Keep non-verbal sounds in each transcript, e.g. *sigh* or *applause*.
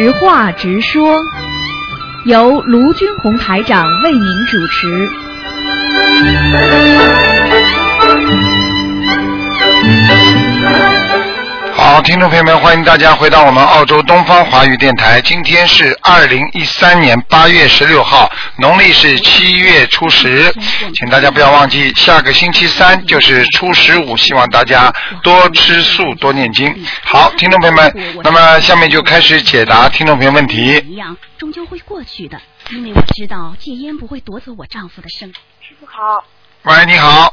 直话直说，由卢军红台长为您主持。好，听众朋友们，欢迎大家回到我们澳洲东方华语电台。今天是二零一三年八月十六号，农历是七月初十，请大家不要忘记，下个星期三就是初十五，希望大家多吃素，多念经。好，听众朋友们，那么下面就开始解答听众朋友问题。一样，终究会过去的，因为我知道戒烟不会夺走我丈夫的生。师傅好，喂，你好，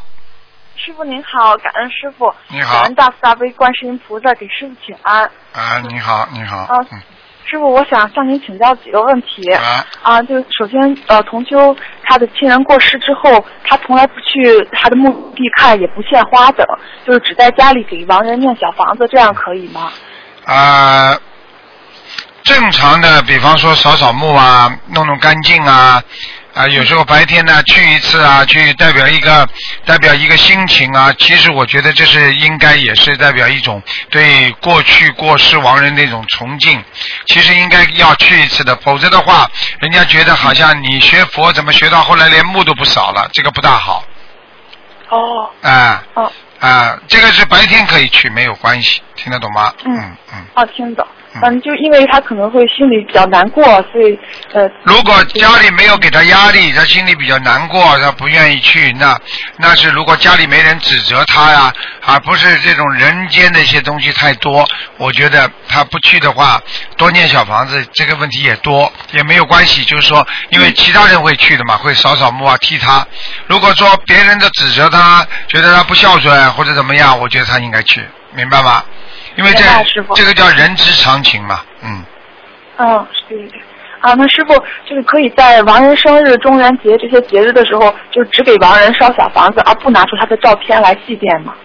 师傅您好，感恩师傅，你好感恩大慈大悲观世音菩萨给师傅请安。啊，你好，你好，啊嗯，师傅，我想向您请教几个问题。啊，啊，就首先，呃，同修他的亲人过世之后，他从来不去他的墓地看，也不献花等，就是只在家里给亡人念小房子，这样可以吗？啊，正常的，比方说扫扫墓啊，弄弄干净啊，啊，有时候白天呢去一次啊，去代表一个代表一个心情啊。其实我觉得这是应该也是代表一种对过去过世亡人的一种崇敬。其实应该要去一次的，否则的话，人家觉得好像你学佛怎么学到后来连墓都不扫了，这个不大好哦，啊哦，啊，这个是白天可以去没有关系，听得懂吗？嗯嗯嗯。啊，听懂。嗯嗯，就因为他可能会心里比较难过，所以呃，如果家里没有给他压力，他心里比较难过，他不愿意去，那那是如果家里没人指责他呀，而不是这种人间的一些东西太多，我觉得他不去的话，多念小房子这个问题也多，也没有关系，就是说，因为其他人会去的嘛，会扫扫墓啊，替他。如果说别人的指责他，觉得他不孝顺或者怎么样，我觉得他应该去，明白吗？因为这这个叫人之常情嘛，嗯。嗯，对对对。啊，那师傅就是可以在亡人生日、中元节这些节日的时候，就只给亡人烧小房子，而不拿出他的照片来祭奠吗？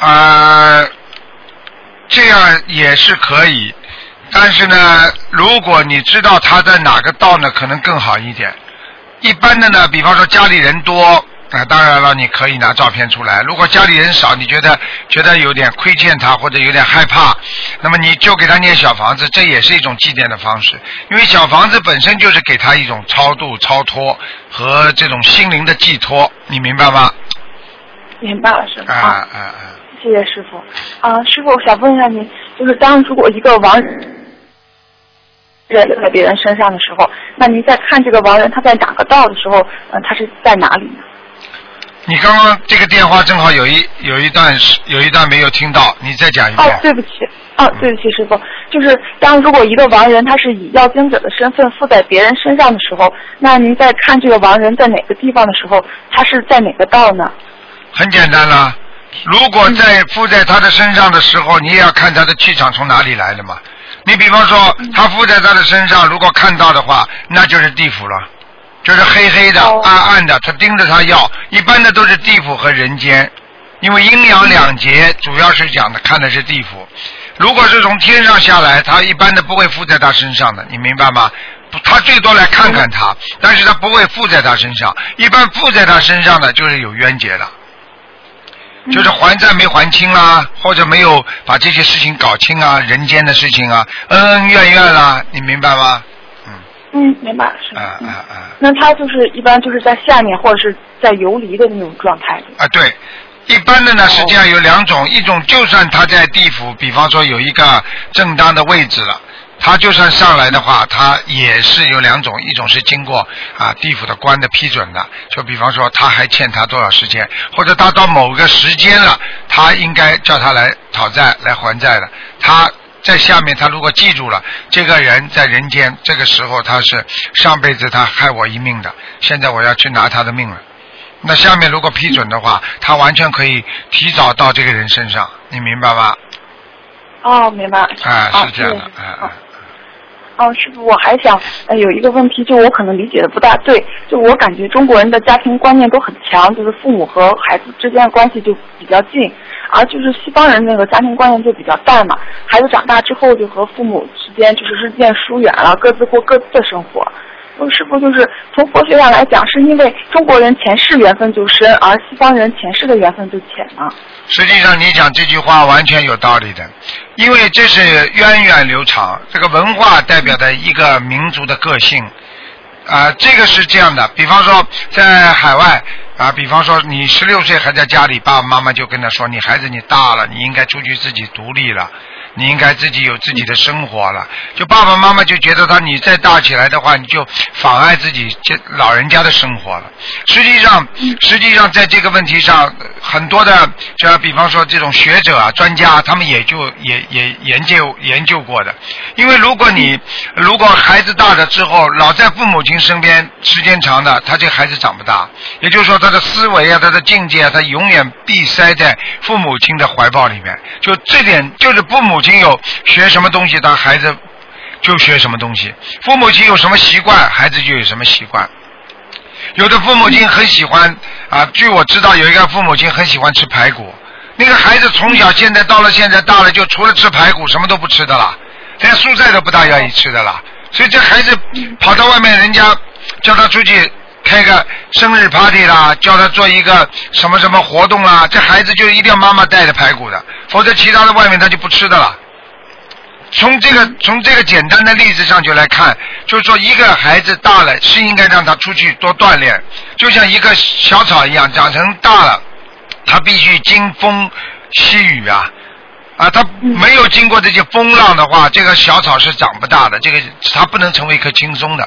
啊，这样也是可以，但是呢，如果你知道他在哪个道呢，可能更好一点。一般的呢，比方说家里人多，啊，当然了，你可以拿照片出来。如果家里人少，你觉得觉得有点亏欠他或者有点害怕，那么你就给他念小房子，这也是一种祭奠的方式。因为小房子本身就是给他一种超度、超脱和这种心灵的寄托，你明白吗？明白了，师傅。啊啊，啊啊！谢谢师傅。啊，师傅，我想问一下您，就是当如果一个亡人人在别人身上的时候，那您在看这个亡人他在哪个道的时候，嗯、他是在哪里呢？你刚刚这个电话正好有一有一段是有一段没有听到，你再讲一遍哦遍，。对不起，哦，对不起，师傅，就是当如果一个亡人他是以要经者的身份附在别人身上的时候，那您在看这个亡人在哪个地方的时候，他是在哪个道呢？很简单啦。如果在附在他的身上的时候，你也要看他的气场从哪里来的嘛。你比方说，他附在他的身上，如果看到的话，那就是地府了，就是黑黑的、哦暗暗的，他盯着他要。一般的都是地府和人间，因为阴阳两劫主要是讲的看的是地府。如果是从天上下来，他一般的不会附在他身上的，你明白吗？不他最多来看看他，但是他不会附在他身上。一般附在他身上的就是有冤结的。就是还债没还清啦，或者没有把这些事情搞清啊，人间的事情啊，恩恩怨怨啦，你明白吗？嗯，嗯，明白。嗯啊啊啊那他就是一般就是在下面或者是在游离的那种状态。啊，对。一般的呢，实际上有两种，一种就算他在地府，比方说有一个正当的位置了，他就算上来的话，他也是有两种，一种是经过啊地府的官的批准的，就比方说他还欠他多少时间，或者他到某个时间了，他应该叫他来讨债来还债了，他。在下面，他如果记住了这个人在人间，这个时候他是上辈子他害我一命的，现在我要去拿他的命了。那下面如果批准的话，他完全可以提早到这个人身上，你明白吗？哦，明白。啊，哦是这样的，啊哦哦，师傅，我还想呃有一个问题，就我可能理解的不大对，就我感觉中国人的家庭观念都很强，就是父母和孩子之间的关系就比较近，而就是西方人那个家庭观念就比较淡嘛，孩子长大之后就和父母之间就是日渐疏远了，各自过各自的生活。傅师傅就是从佛学上来讲，是因为中国人前世缘分就深，而西方人前世的缘分就浅呢？实际上，你讲这句话完全有道理的，因为这是源远流长，这个文化代表的一个民族的个性。啊，这个是这样的，比方说在海外啊，比方说你十六岁还在家里，爸爸妈妈就跟他说：“你孩子你大了，你应该出去自己独立了。”你应该自己有自己的生活了，就爸爸妈妈就觉得他你再大起来的话，你就妨碍自己这老人家的生活了。实际上，实际上在这个问题上，很多的，就比方说这种学者啊、专家，他们也就也也研究研究过的。因为如果你如果孩子大了之后，老在父母亲身边时间长的，他这孩子长不大。也就是说，他的思维啊，他的境界啊，他永远闭塞在父母亲的怀抱里面。就这点，就是父母亲。有学什么东西，他孩子就学什么东西。父母亲有什么习惯，孩子就有什么习惯。有的父母亲很喜欢啊，据我知道，有一个父母亲很喜欢吃排骨。那个孩子从小现在到了现在大了，就除了吃排骨，什么都不吃的了，连蔬菜都不大愿意吃的了。所以这孩子跑到外面，人家叫他出去开个生日 party 啦，叫他做一个什么什么活动啦，这孩子就一定要妈妈带着排骨的。否则，其他的外面他就不吃的了。从这个从这个简单的例子上就来看，就是说，一个孩子大了是应该让他出去多锻炼，就像一个小草一样，长成大了，他必须经风细雨啊，啊，他没有经过这些风浪的话，这个小草是长不大的，这个他不能成为一棵青松的。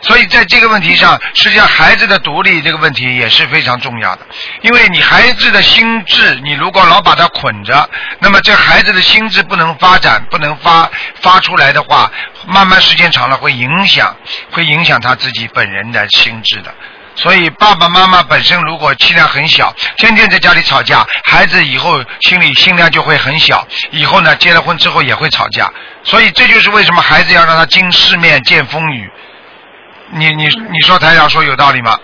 所以在这个问题上，实际上孩子的独立这个问题也是非常重要的。因为你孩子的心智，你如果老把他捆着，那么这孩子的心智不能发展，不能发发出来的话，慢慢时间长了会影响，会影响他自己本人的心智的。所以爸爸妈妈本身如果气量很小，天天在家里吵架，孩子以后心里心量就会很小，以后呢结了婚之后也会吵架。所以这就是为什么孩子要让他经世面见风雨。你你你说台长说有道理吗？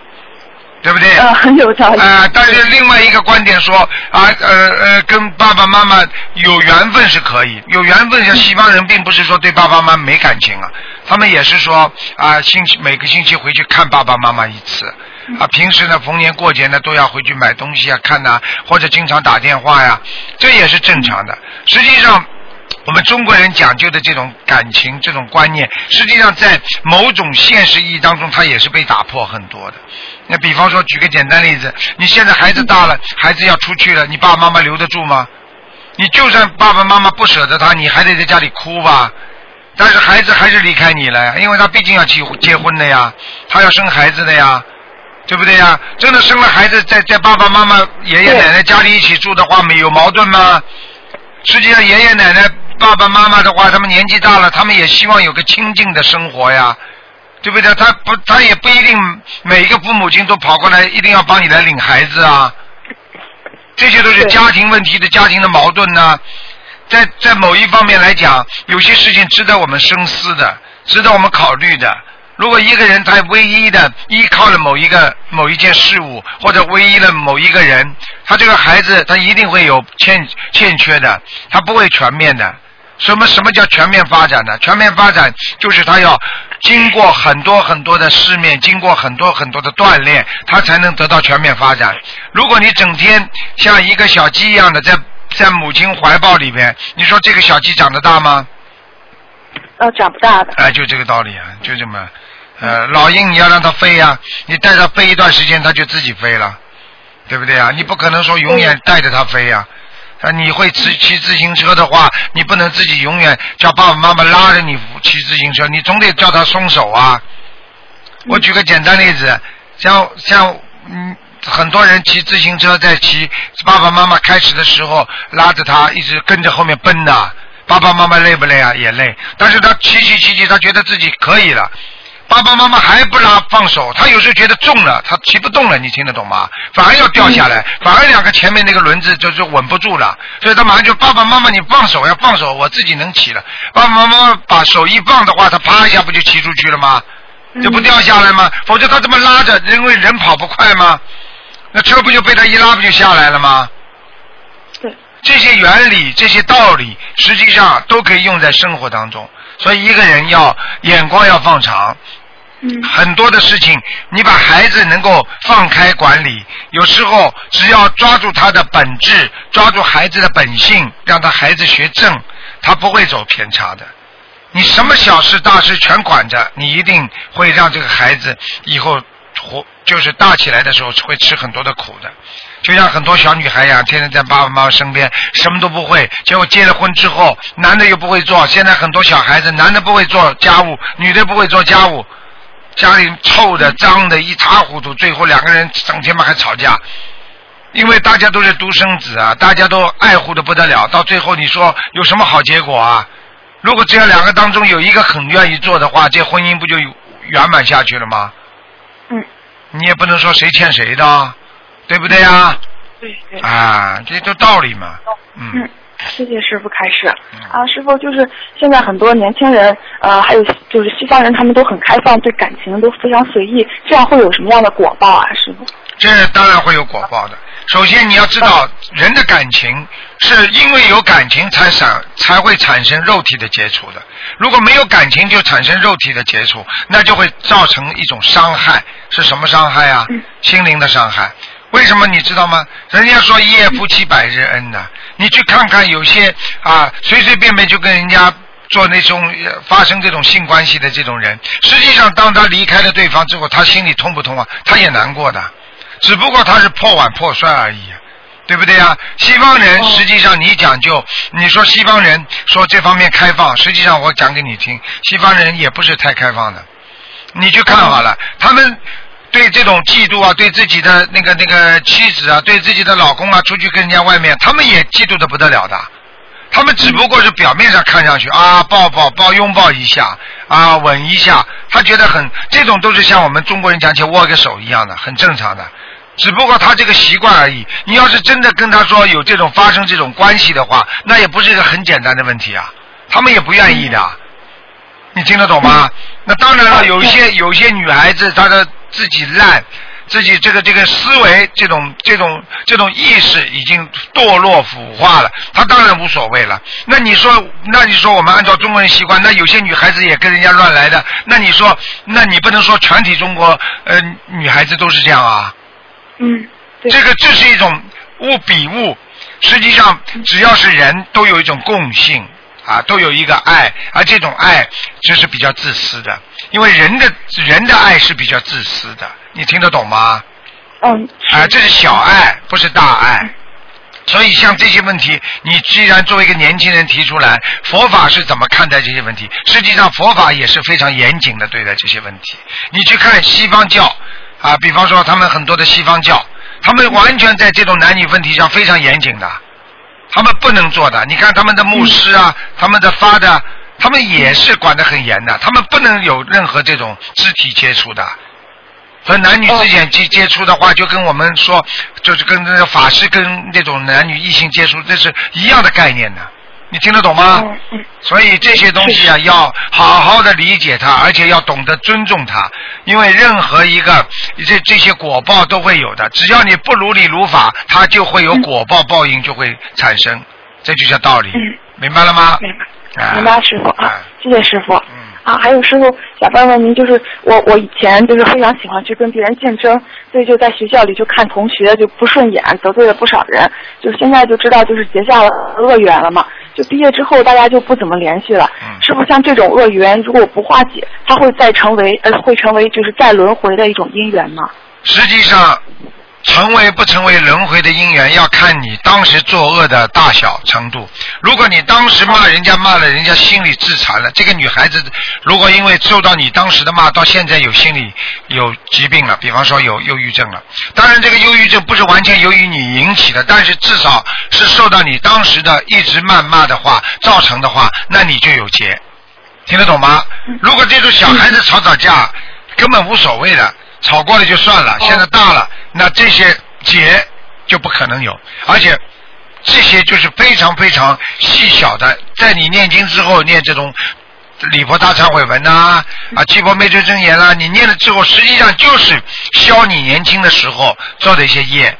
对不对？啊，很有道理。啊，但是另外一个观点说啊呃呃，跟爸爸妈妈有缘分是可以，有缘分像西方人并不是说对爸爸妈妈没感情啊，他们也是说啊星期每个星期回去看爸爸妈妈一次，啊平时呢逢年过节呢都要回去买东西啊看呐，或者经常打电话呀，这也是正常的。实际上。我们中国人讲究的这种感情、这种观念，实际上在某种现实意义当中，它也是被打破很多的。那比方说，举个简单例子，你现在孩子大了，孩子要出去了，你爸爸妈妈留得住吗？你就算爸爸妈妈不舍得他，你还得在家里哭吧。但是孩子还是离开你了呀，因为他毕竟要结结婚的呀，他要生孩子的呀，对不对呀？真的生了孩子，在在爸爸妈妈、爷爷奶奶家里一起住的话，没有矛盾吗？实际上，爷爷奶奶。爸爸妈妈的话，他们年纪大了，他们也希望有个清静的生活呀，对不对？他不，他也不一定每一个父母亲都跑过来，一定要帮你来领孩子啊。这些都是家庭问题的家庭的矛盾呢。在在某一方面来讲，有些事情值得我们深思的，值得我们考虑的。如果一个人他唯一的依靠了某一个某一件事物，或者唯一的某一个人，他这个孩子他一定会有欠欠缺的，他不会全面的。什么什么叫全面发展呢？全面发展就是他要经过很多很多的世面，经过很多很多的锻炼，他才能得到全面发展。如果你整天像一个小鸡一样的在在母亲怀抱里边，你说这个小鸡长得大吗？呃，长不大的。哎，就这个道理啊，就这么。呃，老鹰你要让它飞呀，你带它飞一段时间，它就自己飞了，对不对啊？你不可能说永远带着它飞呀。啊，你会骑骑自行车的话，你不能自己永远叫爸爸妈妈拉着你骑自行车，你总得叫他松手啊。我举个简单例子，像像嗯，很多人骑自行车在骑，爸爸妈妈开始的时候拉着他一直跟着后面奔的，爸爸妈妈累不累啊？也累，但是他骑骑骑骑，他觉得自己可以了。爸爸妈妈还不拉放手，他有时候觉得重了，他骑不动了，你听得懂吗？反而要掉下来，反而两个前面那个轮子就就稳不住了，所以他马上就爸爸妈妈你放手要放手，我自己能骑了。爸爸妈妈把手一放的话，他啪一下不就骑出去了吗？就不掉下来吗？否则他这么拉着，因为人跑不快吗？那车不就被他一拉不就下来了吗？对，这些原理、这些道理，实际上都可以用在生活当中。所以一个人要眼光要放长，嗯很多的事情，你把孩子能够放开管理，有时候只要抓住他的本质，抓住孩子的本性，让他孩子学正，他不会走偏差的。你什么小事大事全管着，你一定会让这个孩子以后活，就是大起来的时候会吃很多的苦的。就像很多小女孩一样，天天在爸爸妈妈身边，什么都不会。结果结了婚之后，男的又不会做。现在很多小孩子，男的不会做家务，女的不会做家务，家里臭的、脏的一塌糊涂，最后两个人整天嘛还吵架。因为大家都是独生子啊，大家都爱护的不得了，到最后你说有什么好结果啊？如果只要两个当中有一个很愿意做的话，这婚姻不就圆满下去了吗？嗯，你也不能说谁欠谁的，对不对呀？对对。啊，这都道理嘛。嗯嗯，谢谢师傅开始嗯啊，师傅就是现在很多年轻人，呃，还有就是西方人，他们都很开放，对感情都非常随意，这样会有什么样的果报啊，师傅？这当然会有果报的。首先你要知道，人的感情是因为有感情才产才会产生肉体的接触的。如果没有感情就产生肉体的接触，那就会造成一种伤害。是什么伤害啊？心灵的伤害。为什么你知道吗？人家说一夜夫妻百日恩呐、你去看看有些啊，随随便便就跟人家做那种呃发生这种性关系的这种人，实际上当他离开了对方之后，他心里痛不痛啊？他也难过的，只不过他是破碗破摔而已。对不对呀？西方人实际上你讲究，你说西方人说这方面开放，实际上我讲给你听，西方人也不是太开放的。你去看好了，他们对这种嫉妒啊，对自己的那个那个妻子啊，对自己的老公啊，出去跟人家外面，他们也嫉妒的不得了的。他们只不过是表面上看上去啊，抱抱抱，拥抱一下啊，吻一下，他觉得很，这种都是像我们中国人讲起握个手一样的，很正常的。只不过他这个习惯而已。你要是真的跟他说有这种发生这种关系的话，那也不是一个很简单的问题啊，他们也不愿意的。你听得懂吗？那当然了，有一些有一些女孩子她的自己烂，自己这个这个思维这种这种这种意识已经堕落腐化了，他当然无所谓了。那你说，那你说我们按照中国人习惯，那有些女孩子也跟人家乱来的，那你说，那你不能说全体中国呃女孩子都是这样啊？嗯，这个这是一种物比物，实际上只要是人都有一种共性啊，都有一个爱，而这种爱就是比较自私的，因为人的人的爱是比较自私的，你听得懂吗？嗯。啊，这是小爱，不是大爱。所以像这些问题，你既然作为一个年轻人提出来，佛法是怎么看待这些问题？实际上佛法也是非常严谨的对待这些问题。你去看西方教啊，比方说他们很多的西方教，他们完全在这种男女问题上非常严谨的，他们不能做的。你看他们的牧师啊，他们的发的，他们也是管得很严的，他们不能有任何这种肢体接触的。和男女之间接接触的话，就跟我们说，就是跟那个法师跟那种男女异性接触，这是一样的概念的。你听得懂吗？所以这些东西啊，要好好的理解它，而且要懂得尊重它，因为任何一个这这些果报都会有的，只要你不如理如法，它就会有果报报应就会产生，这就叫道理，嗯。明白了吗？明白，啊。明白，师傅。啊啊，谢谢师傅。嗯。啊，还有师傅想问问您，就是我我以前就是非常喜欢去跟别人竞争，所以就在学校里就看同学就不顺眼，得罪了不少人。就是现在就知道就是结下了恶缘了嘛。就毕业之后大家就不怎么联系了。嗯师傅像这种恶缘，如果不化解，它会再成为呃会成为就是再轮回的一种因缘吗？实际上，成为不成为轮回的因缘，要看你当时作恶的大小程度。如果你当时骂人家骂了人家心里自残了，这个女孩子如果因为受到你当时的骂，到现在有心理有疾病了，比方说有忧郁症了。当然，这个忧郁症不是完全由于你引起的，但是至少是受到你当时的一直谩骂的话造成的话，那你就有结。听得懂吗？如果这种小孩子吵吵架，根本无所谓的，吵过了就算了。现在大了，那这些结就不可能有，而且这些就是非常非常细小的，在你念经之后念这种。礼佛大忏悔文呐、啊，七佛灭罪真言啦，你念了之后，实际上就是消你年轻的时候做的一些业，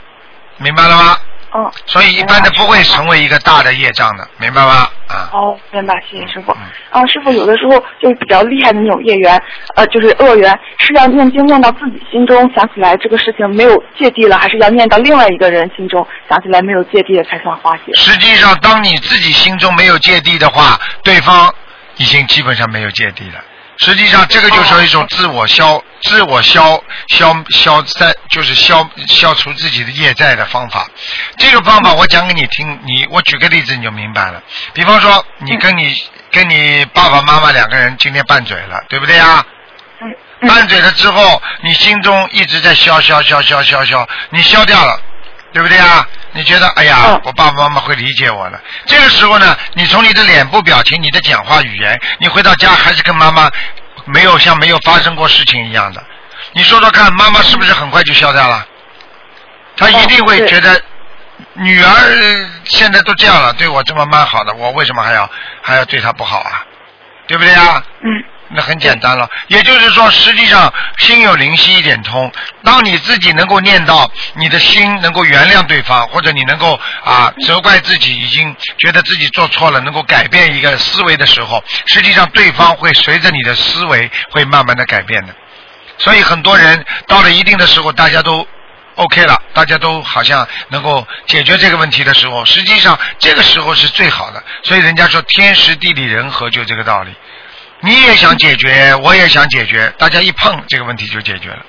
明白了吗？嗯。所以一般的不会成为一个大的业障的，明白吗？啊。哦，明白，谢谢师傅。嗯啊，师傅有的时候就是比较厉害的那种业缘，呃，就是恶缘，是要念经念到自己心中想起来这个事情没有芥蒂了，还是要念到另外一个人心中想起来没有芥蒂了才算化解？实际上，当你自己心中没有芥蒂的话，对方已经基本上没有芥蒂了。实际上，这个就是一种自我消、自我消、消、消灾，就是消消除自己的业债的方法。这个方法我讲给你听，你我举个例子你就明白了。比方说，你跟你跟你爸爸妈妈两个人今天拌嘴了，对不对呀？嗯嗯拌嘴了之后，你心中一直在消消消消消消，你消掉了，对不对啊？你觉得哎呀嗯，我爸爸妈妈会理解我了。这个时候呢，你从你的脸部表情、你的讲话语言，你回到家还是跟妈妈没有像没有发生过事情一样的。你说说看，妈妈是不是很快就消掉了？她一定会觉得女儿呃现在都这样了，对我这么蛮好的，我为什么还要还要对她不好啊？对不对啊？嗯那很简单了，也就是说，实际上心有灵犀一点通。当你自己能够念到你的心能够原谅对方，或者你能够啊责怪自己已经觉得自己做错了，能够改变一个思维的时候，实际上对方会随着你的思维会慢慢的改变的。所以很多人到了一定的时候，大家都 OK 了，大家都好像能够解决这个问题的时候，实际上这个时候是最好的。所以人家说天时地利人和就这个道理。你也想解决，我也想解决，大家一碰这个问题就解决了，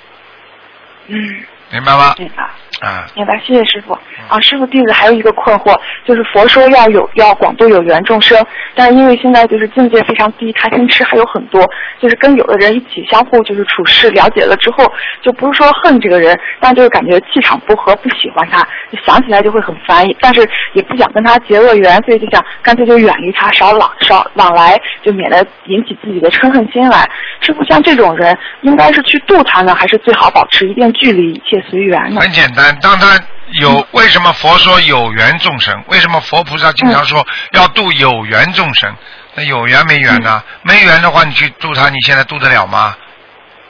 嗯，明白吗？明白。啊，明白，谢谢师傅。啊，师傅弟子还有一个困惑，就是佛说要有要广度有缘众生，但是因为现在就是境界非常低，贪嗔痴还有很多，就是跟有的人一起相互就是处事，了解了之后，就不是说恨这个人，但就是感觉气场不合，不喜欢他，就想起来就会很烦，但是也不想跟他结恶缘，所以就想干脆就远离他，少往少往来，就免得引起自己的嗔恨心来。师傅，像这种人，应该是去度他呢，还是最好保持一定距离，一切随缘呢？很简单，当他有为什么佛说有缘众生？为什么佛菩萨经常说要度有缘众生？那有缘没缘呢？没缘的话，你去度他，你现在度得了吗？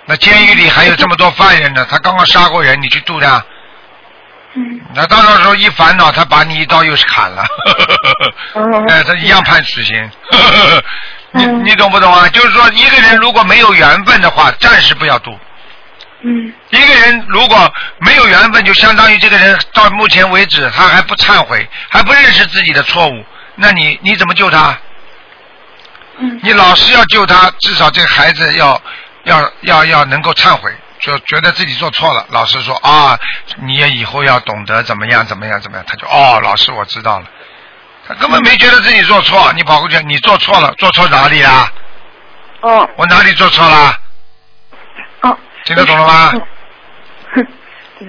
那监狱里还有这么多犯人呢，他刚刚杀过人，你去度他？嗯那到时候一烦恼，他把你一刀又是砍了，嗯 *laughs* 哎，他一样判死刑。*laughs* 你嗯你懂不懂啊？就是说，一个人如果没有缘分的话，暂时不要度。嗯一个人如果没有缘分，就相当于这个人到目前为止他还不忏悔，还不认识自己的错误，那你你怎么救他？嗯你老是要救他，至少这个孩子要要要要能够忏悔，就觉得自己做错了。老师说啊，你也以后要懂得怎么样怎么样怎么样，他就哦，老师我知道了。他根本没觉得自己做错，你跑过去，你做错了，做错哪里啦？哦我哪里做错了？哦，听得懂了吗？*laughs* 嗯哼，对，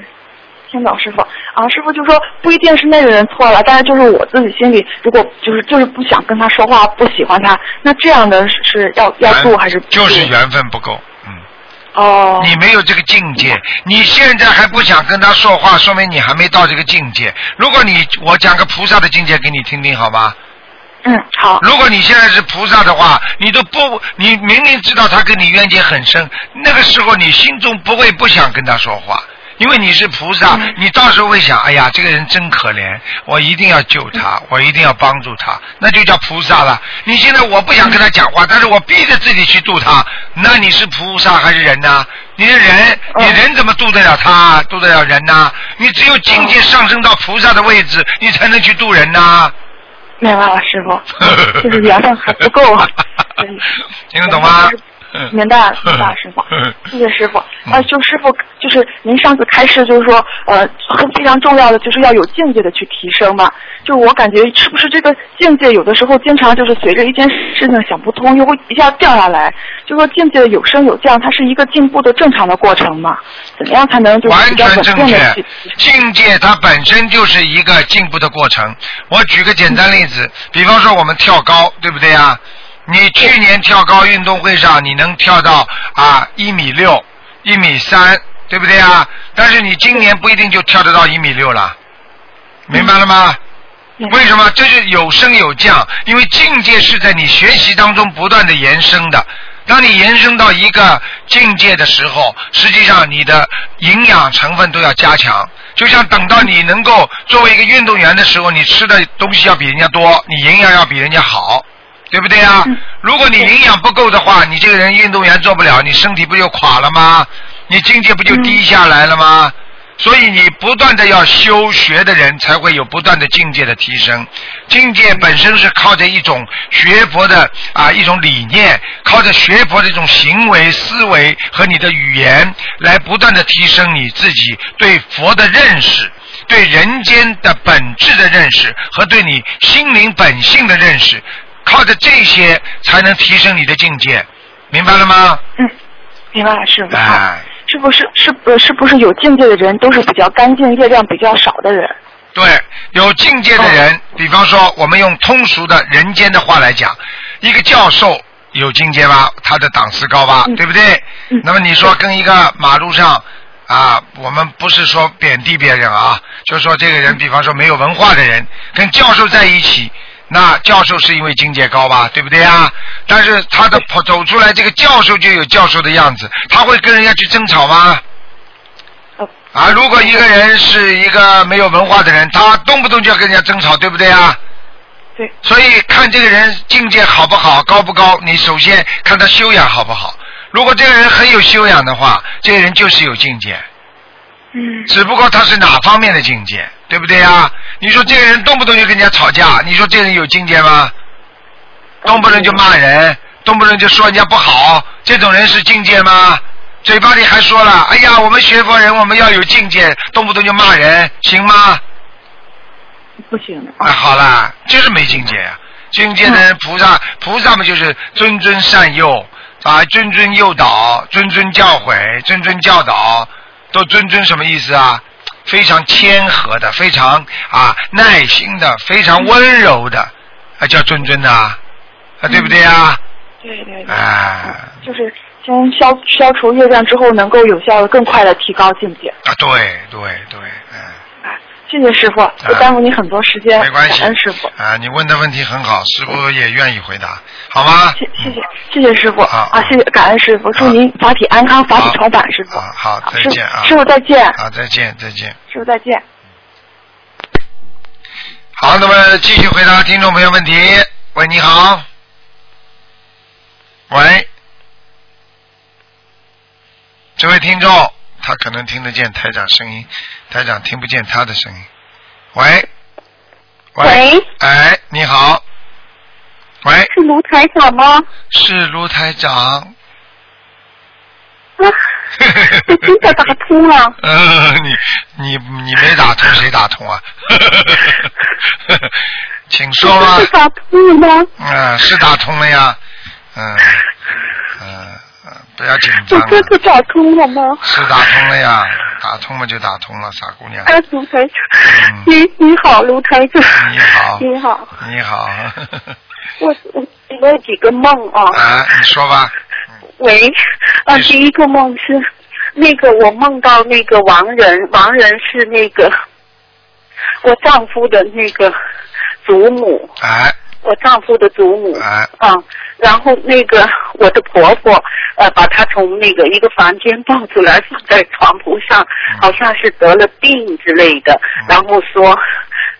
听懂师傅啊，师傅就说不一定是那个人错了，但是就是我自己心里如果就是就是不想跟他说话，不喜欢他，那这样的是是要要度还是不就是缘分不够，嗯。哦，你没有这个境界，你现在还不想跟他说话，说明你还没到这个境界。如果你我讲个菩萨的境界给你听听好吗？嗯好如果你现在是菩萨的话，你都不，你明明知道他跟你冤结很深，那个时候你心中不会不想跟他说话，因为你是菩萨，嗯你到时候会想，哎呀，这个人真可怜，我一定要救他，我一定要帮助他，那就叫菩萨了。你现在我不想跟他讲话，但是我逼着自己去度他，那你是菩萨还是人呢？你是人，你嗯人怎么度得了他？度得了人呢？你只有境界上升到菩萨的位置，你才能去度人呐。明白了，师傅，*laughs* 就是缘分还不够，对 *laughs* 听得懂吗？明白了，明白了，师傅，*laughs* 谢谢师傅。呃，就师傅，就是您上次开示，就是说，呃，很非常重要的，就是要有境界的去提升嘛。就我感觉，是不是这个境界有的时候经常就是随着一件事情想不通，又会一下掉下来？就说境界有升有降，它是一个进步的正常的过程嘛？怎么样才能就是完全正确？境界它本身就是一个进步的过程。我举个简单例子，比方说我们跳高，对不对啊？你去年跳高运动会上，你能跳到啊一米六、一米三，对不对啊？但是你今年不一定就跳得到一米六了，明白了吗？为什么？这是有升有降，因为境界是在你学习当中不断的延伸的。当你延伸到一个境界的时候，实际上你的营养成分都要加强。就像等到你能够作为一个运动员的时候，你吃的东西要比人家多，你营养要比人家好，对不对啊？如果你营养不够的话，你这个人运动员做不了，你身体不就垮了吗？你境界不就低下来了吗？所以你不断的要修学的人，才会有不断的境界的提升。境界本身是靠着一种学佛的啊一种理念，靠着学佛的一种行为思维和你的语言，来不断的提升你自己对佛的认识，对人间的本质的认识和对你心灵本性的认识，靠着这些才能提升你的境界，明白了吗？嗯，明白了，师傅。哎。是不是是不是不是有境界的人都是比较干净、业量比较少的人？对，有境界的人，比方说我们用通俗的人间的话来讲，一个教授有境界吧，他的档次高吧，对不对？那么你说跟一个马路上啊，我们不是说贬低别人啊，就说这个人，比方说没有文化的人，跟教授在一起。那教授是因为境界高吧，对不对呀？但是他的跑走出来，这个教授就有教授的样子，他会跟人家去争吵吗？啊，如果一个人是一个没有文化的人，他动不动就要跟人家争吵，对不对啊？对。所以看这个人境界好不好，高不高，你首先看他修养好不好。如果这个人很有修养的话，这个人就是有境界。嗯。只不过他是哪方面的境界？对不对呀？你说这个人动不动就跟人家吵架，你说这人有境界吗？动不动就骂人，动不动就说人家不好，这种人是境界吗？嘴巴里还说了，哎呀，我们学佛人我们要有境界，动不动就骂人，行吗？不行。哎，好了，就是没境界啊！境界的人，菩萨，菩萨嘛就是谆谆善诱啊，谆谆诱导，谆谆教诲，谆谆教导，都谆谆什么意思啊？非常谦和的，非常啊耐心的，非常温柔的，啊叫尊尊的啊，啊对不对啊？对对对。啊。就是先消消除业障之后，能够有效的、更快的提高境界。啊对对对，嗯。谢谢师傅，不耽误你很多时间。没关系，感恩师傅。啊，你问的问题很好，师傅也愿意回答，好吗？谢谢谢谢谢师傅啊，谢谢感恩师傅，祝您法体安康，法体重返，师傅。好，再见啊！师傅再见。啊，再见再见。师傅再见。好，那么继续回答听众朋友问题。喂，你好。喂，这位听众。他可能听得见台长声音，台长听不见他的声音。喂，喂，哎，你好，喂，是卢台长吗？是卢台长。啊，真的打通了。嗯，*laughs* 你你你没打通，谁打通啊？*laughs* 请说吧。是打通了吗？嗯，是打通了呀。嗯嗯。不要紧张。我这次打通了吗？是打通了呀，打通了就打通了，傻姑娘。哎，卢台长，你你好，卢台长。你好。你好。你好。*laughs* 我我有几个梦啊。啊，你说吧。喂，啊，第一个梦是那个我梦到那个亡人，亡人是那个我丈夫的那个祖母。哎。我丈夫的祖母。哎。啊。然后那个我的婆婆呃把她从那个一个房间抱出来放在床铺上，好像是得了病之类的。然后说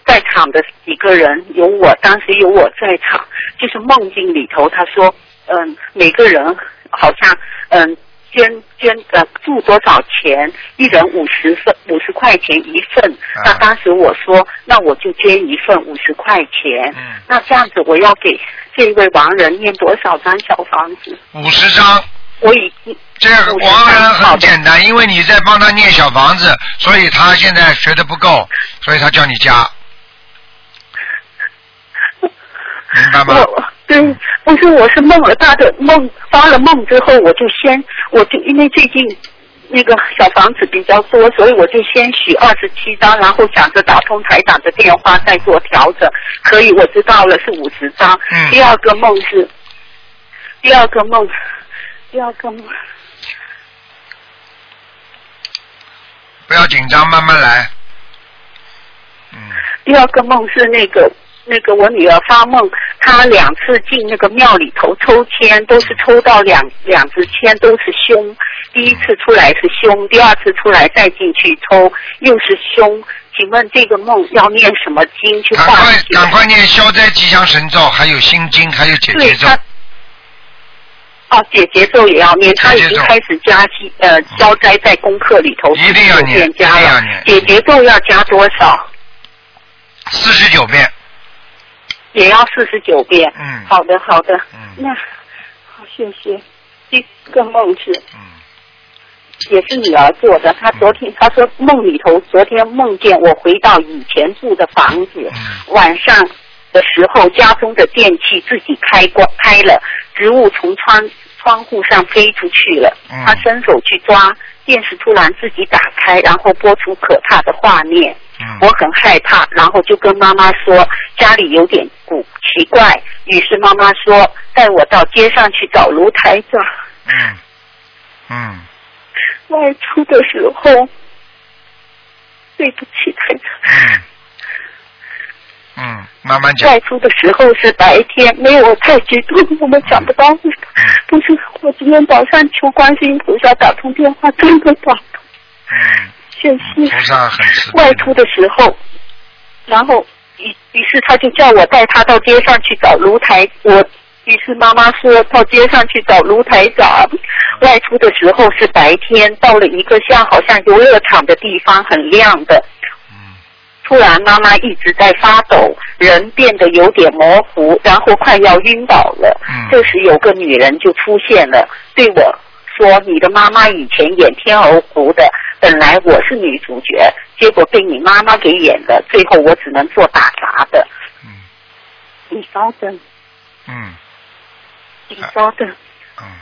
在场的几个人有我，当时有我在场，就是梦境里头，他说嗯每个人好像嗯捐捐呃付多少钱，一人五十份五十块钱一份。那当时我说那我就捐一份五十块钱。嗯那这样子我要给。这一位亡人念多少张小房子？五十张。我已经。这个亡人很简单，因为你在帮他念小房子，所以他现在学的不够，所以他叫你加。明白吗？我对，不是，我是梦了他的梦，发了梦之后，我就先，我就因为最近。那个小房子比较多，所以我就先许二十七张，然后想着打通台长的电话再做调整。可以，我知道了，是五十张。嗯。第二个梦是，第二个梦，第二个梦。不要紧张，慢慢来。嗯。第二个梦是那个那个我女儿发梦，她两次进那个庙里头抽签，都是抽到两两支签都是凶，第一次出来是凶，第二次出来再进去抽又是凶。请问这个梦要念什么经去化赶快解？赶快念消灾吉祥神咒，还有心经，还有解对结咒。他，哦，解结咒也要念，他已经开始加息呃消灾在功课里头，一定要念加了一定要念，解结咒要加多少？四十九遍。也要四十九遍。嗯好的，好的。嗯那好，谢谢。这个梦是嗯也是女儿做的，她昨天她说梦里头，昨天梦见我回到以前住的房子，嗯晚上的时候家中的电器自己开关开了，植物从窗窗户上飞出去了，嗯她伸手去抓，电视突然自己打开，然后播出可怕的画面。嗯。我很害怕，然后就跟妈妈说家里有点古奇怪，于是妈妈说带我到街上去找卢台长。嗯。嗯外出的时候，对不起台长，嗯。嗯，慢慢讲。外出的时候是白天，没有太激动，我们想不到。不是，我今天早上求观世音菩萨打通电话，真的打通，嗯，谢谢。菩萨很慈悲。外出的时候，然后于于是他就叫我带他到街上去找卢台，我于是妈妈说到街上去找卢台长。外出的时候是白天，到了一个像好像游乐场的地方，很亮的。嗯突然妈妈一直在发抖，人变得有点模糊，然后快要晕倒了。嗯这时有个女人就出现了，对我说：“你的妈妈以前演天鹅湖的，本来我是女主角，结果被你妈妈给演的，最后我只能做打杂的。嗯你稍等，嗯你稍等。嗯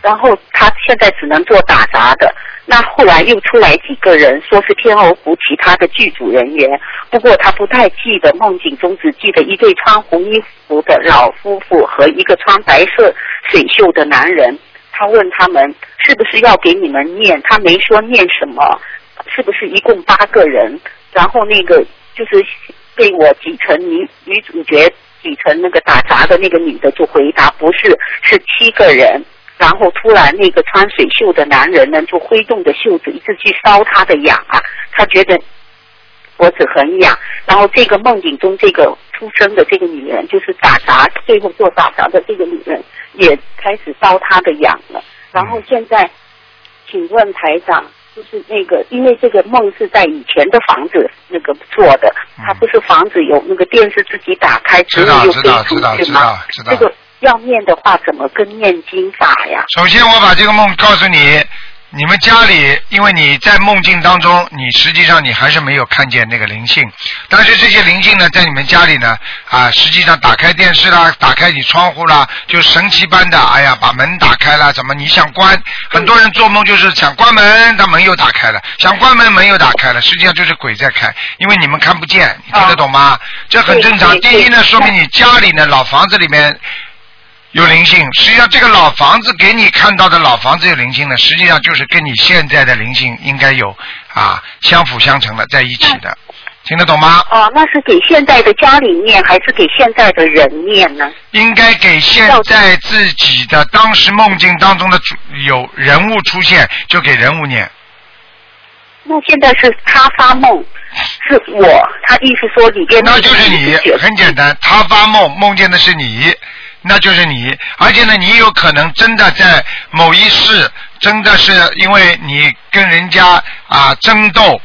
然后他现在只能做打杂的。那后来又出来几个人，说是天鹅湖其他的剧组人员，不过他不太记得，梦境中只记得一对穿红衣服的老夫妇和一个穿白色水袖的男人。他问他们是不是要给你们念，他没说念什么，是不是一共八个人？然后那个就是被我挤成女女主角挤成那个打杂的那个女的就回答不是，是七个人。然后突然那个穿水袖的男人呢，就挥动着袖子一直去搔她的痒啊，他觉得脖子很痒。然后这个梦境中这个出生的这个女人，就是打杂最后做打杂的这个女人，也开始搔她的痒了。然后现在，请问台长，就是那个，因为这个梦是在以前的房子那个做的，嗯它不是房子有那个电视自己打开，知道知道知道知道？知道这。个要念的话，怎么跟念经法呀？首先，我把这个梦告诉你，你们家里，因为你在梦境当中，你实际上你还是没有看见那个灵性，但是这些灵性呢，在你们家里呢，啊，实际上打开电视啦，打开你窗户啦，就神奇般的，哎呀，把门打开了，怎么你想关？很多人做梦就是想关门，但门又打开了，想关门门又打开了，实际上就是鬼在开，因为你们看不见，你听得懂吗？这很正常。第一呢，说明你家里呢，老房子里面。有灵性，实际上这个老房子给你看到的老房子有灵性呢，实际上就是跟你现在的灵性应该有啊相辅相成的在一起的，听得懂吗？哦，那是给现在的家里念，还是给现在的人念呢？应该给现在自己的当时梦境当中的主有人物出现，就给人物念。那现在是他发梦，是我，他意思说里边那就是你，很简单，他发梦梦见的是你，那就是你，而且呢，你有可能真的在某一世，真的是因为你跟人家啊争斗，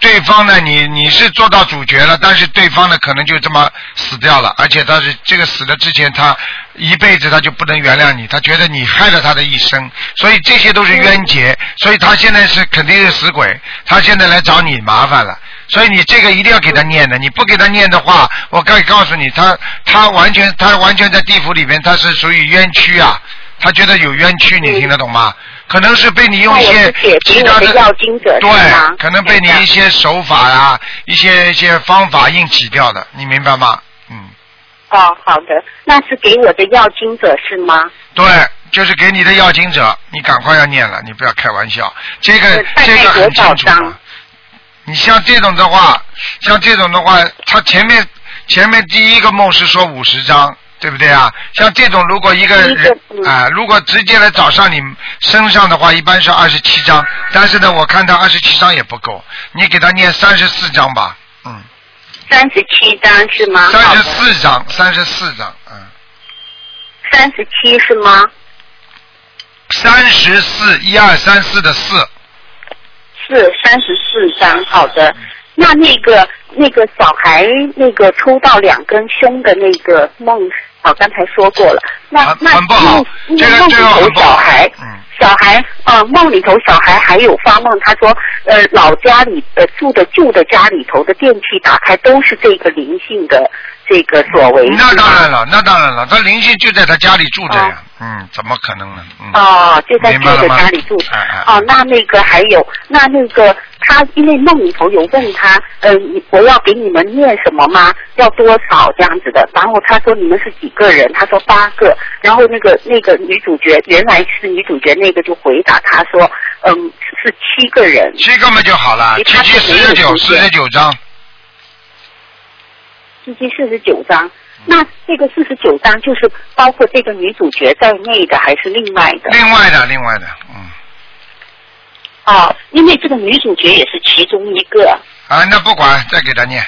对方呢，你你是做到主角了，但是对方呢，可能就这么死掉了，而且他是这个死了之前，他一辈子他就不能原谅你，他觉得你害了他的一生，所以这些都是冤结，所以他现在是肯定是死鬼，他现在来找你麻烦了。所以你这个一定要给他念的，你不给他念的话，我可以告诉你，他他完全他完全在地府里面，他是属于冤屈啊，他觉得有冤屈，你听得懂吗？可能是被你用一些其他的药经者对，可能被你一些手法啊、一些一些方法硬挤掉的，你明白吗？嗯，哦，好的，那是给我的药经者是吗？对，就是给你的要经者，你赶快要念了，你不要开玩笑，这个这个很清楚。你像这种的话，像这种的话，他前面前面第一个梦是说五十张，对不对啊？像这种如果一个人嗯啊、如果直接来找上你身上的话，一般是二十七张，但是呢，我看到二十七张也不够，你给他念三十四张吧，嗯，三十七张是吗？三十四张，三十四张，嗯，三十七是吗？三十四，一二三四的四，是三十四张，好的。那那个那个小孩那个抽到两根胸的那个梦，我刚才说过了。那很那很不好这梦里头这个很不好小孩，嗯小孩呃梦里头小孩还有发梦，他说呃老家里呃住的旧的家里头的电器打开都是这个灵性的这个所为。那当然了，那当然了，他灵性就在他家里住着呀，嗯，怎么可能呢？嗯，哦，就在旧的明白了吗家里住。哎哎哦，那那个还有，那那个他因为梦里头有问他，呃，我要给你们念什么吗？要多少这样子的？然后他说你们是几个人？他说八个。然后那个那个女主角原来是女主角，那个就回答他说，嗯，是七个人。七个嘛就好了，七七四十九，四十九张，七七四十九章。那这个四十九章就是包括这个女主角在内的，还是另外的？另外的，另外的，嗯，哦，因为这个女主角也是其中一个。啊，那不管，再给他念，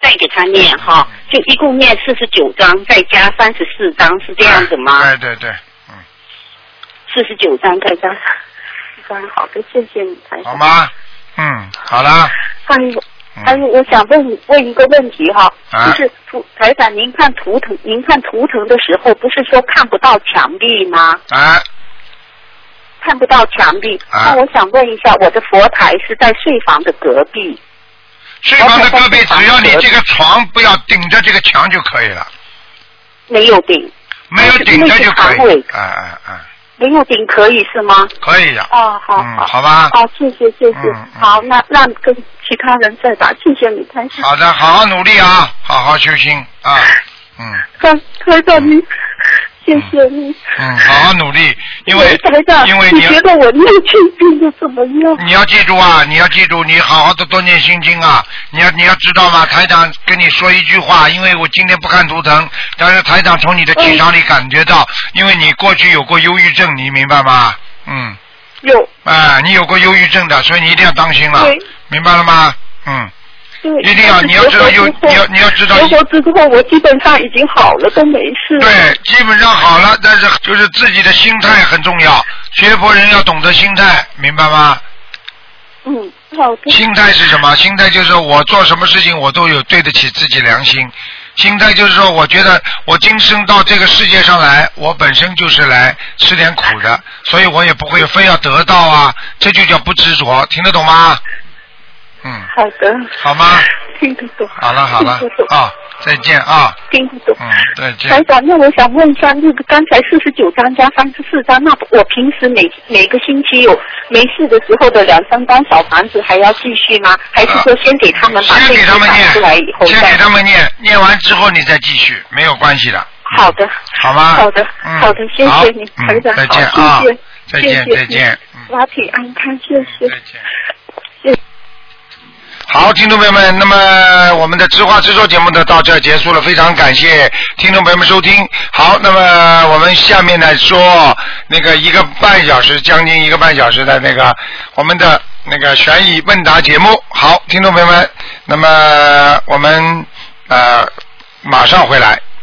再给他念哈，就一共念四十九章，再加三十四章，是这样子吗？对对对，嗯，四十九章再加章，好的，谢谢你，台长。好吗？嗯，好了，还有嗯还有，我想问问一个问题哈，啊就是图台长，您看图腾，您看图腾的时候，不是说看不到墙壁吗？哎，看不到墙壁，啊。那我想问一下，我的佛台是在睡房的隔壁，睡房的隔壁，只要你这个床不要顶着这个墙就可以了，没有顶，没有顶着就可以。哎哎哎，没有顶可以是吗？可以的，哦，好嗯，好。好吧，好，谢谢谢谢。好，那那跟其他人再打，谢谢你，台长。好的，好好努力啊，好好修心啊，嗯。台台长你，谢谢你。嗯，好好努力，因为台长，因为你觉得我念经病的怎么样？你要记住啊，你要记住，你好好的多念心经啊！你要你要知道吗？台长跟你说一句话，因为我今天不看图腾，但是台长从你的气场里感觉到，因为你过去有过忧郁症，你明白吗？嗯，有，哎，你有过忧郁症的，所以你一定要当心了，明白了吗？嗯，对。一定要你要知道有你要你要知道学佛之后，我基本上已经好了，都没事。对，基本上好了，但是就是自己的心态很重要，学佛人要懂得心态，明白吗？嗯，好的。心态是什么？心态就是我做什么事情我都有对得起自己良心。心态就是说，我觉得我今生到这个世界上来，我本身就是来吃点苦的，所以我也不会非要得到啊，这就叫不执着，听得懂吗？嗯，好的。好吗？听得懂。好了好了听得懂。啊，再见啊，听得懂。嗯，再见。台长，那我想问一下，那个刚才四十九张加三十四张，那我平时每每个星期有没事的时候的两三张小房子还要继续吗？还是说先给他们把先这些给他们打出来以后念，先给？他们念，念完之后你再继续，没有关系的。好的，好吗？好的，嗯好的，谢谢你，嗯台长，再见啊，谢谢，再见再见你法体安康，谢谢再。见。好，听众朋友们，那么我们的知话直说节目呢到这结束了，非常感谢听众朋友们收听。好，那么我们下面呢说那个一个半小时，将近一个半小时的那个我们的那个悬疑问答节目。好，听众朋友们，那么我们呃马上回来。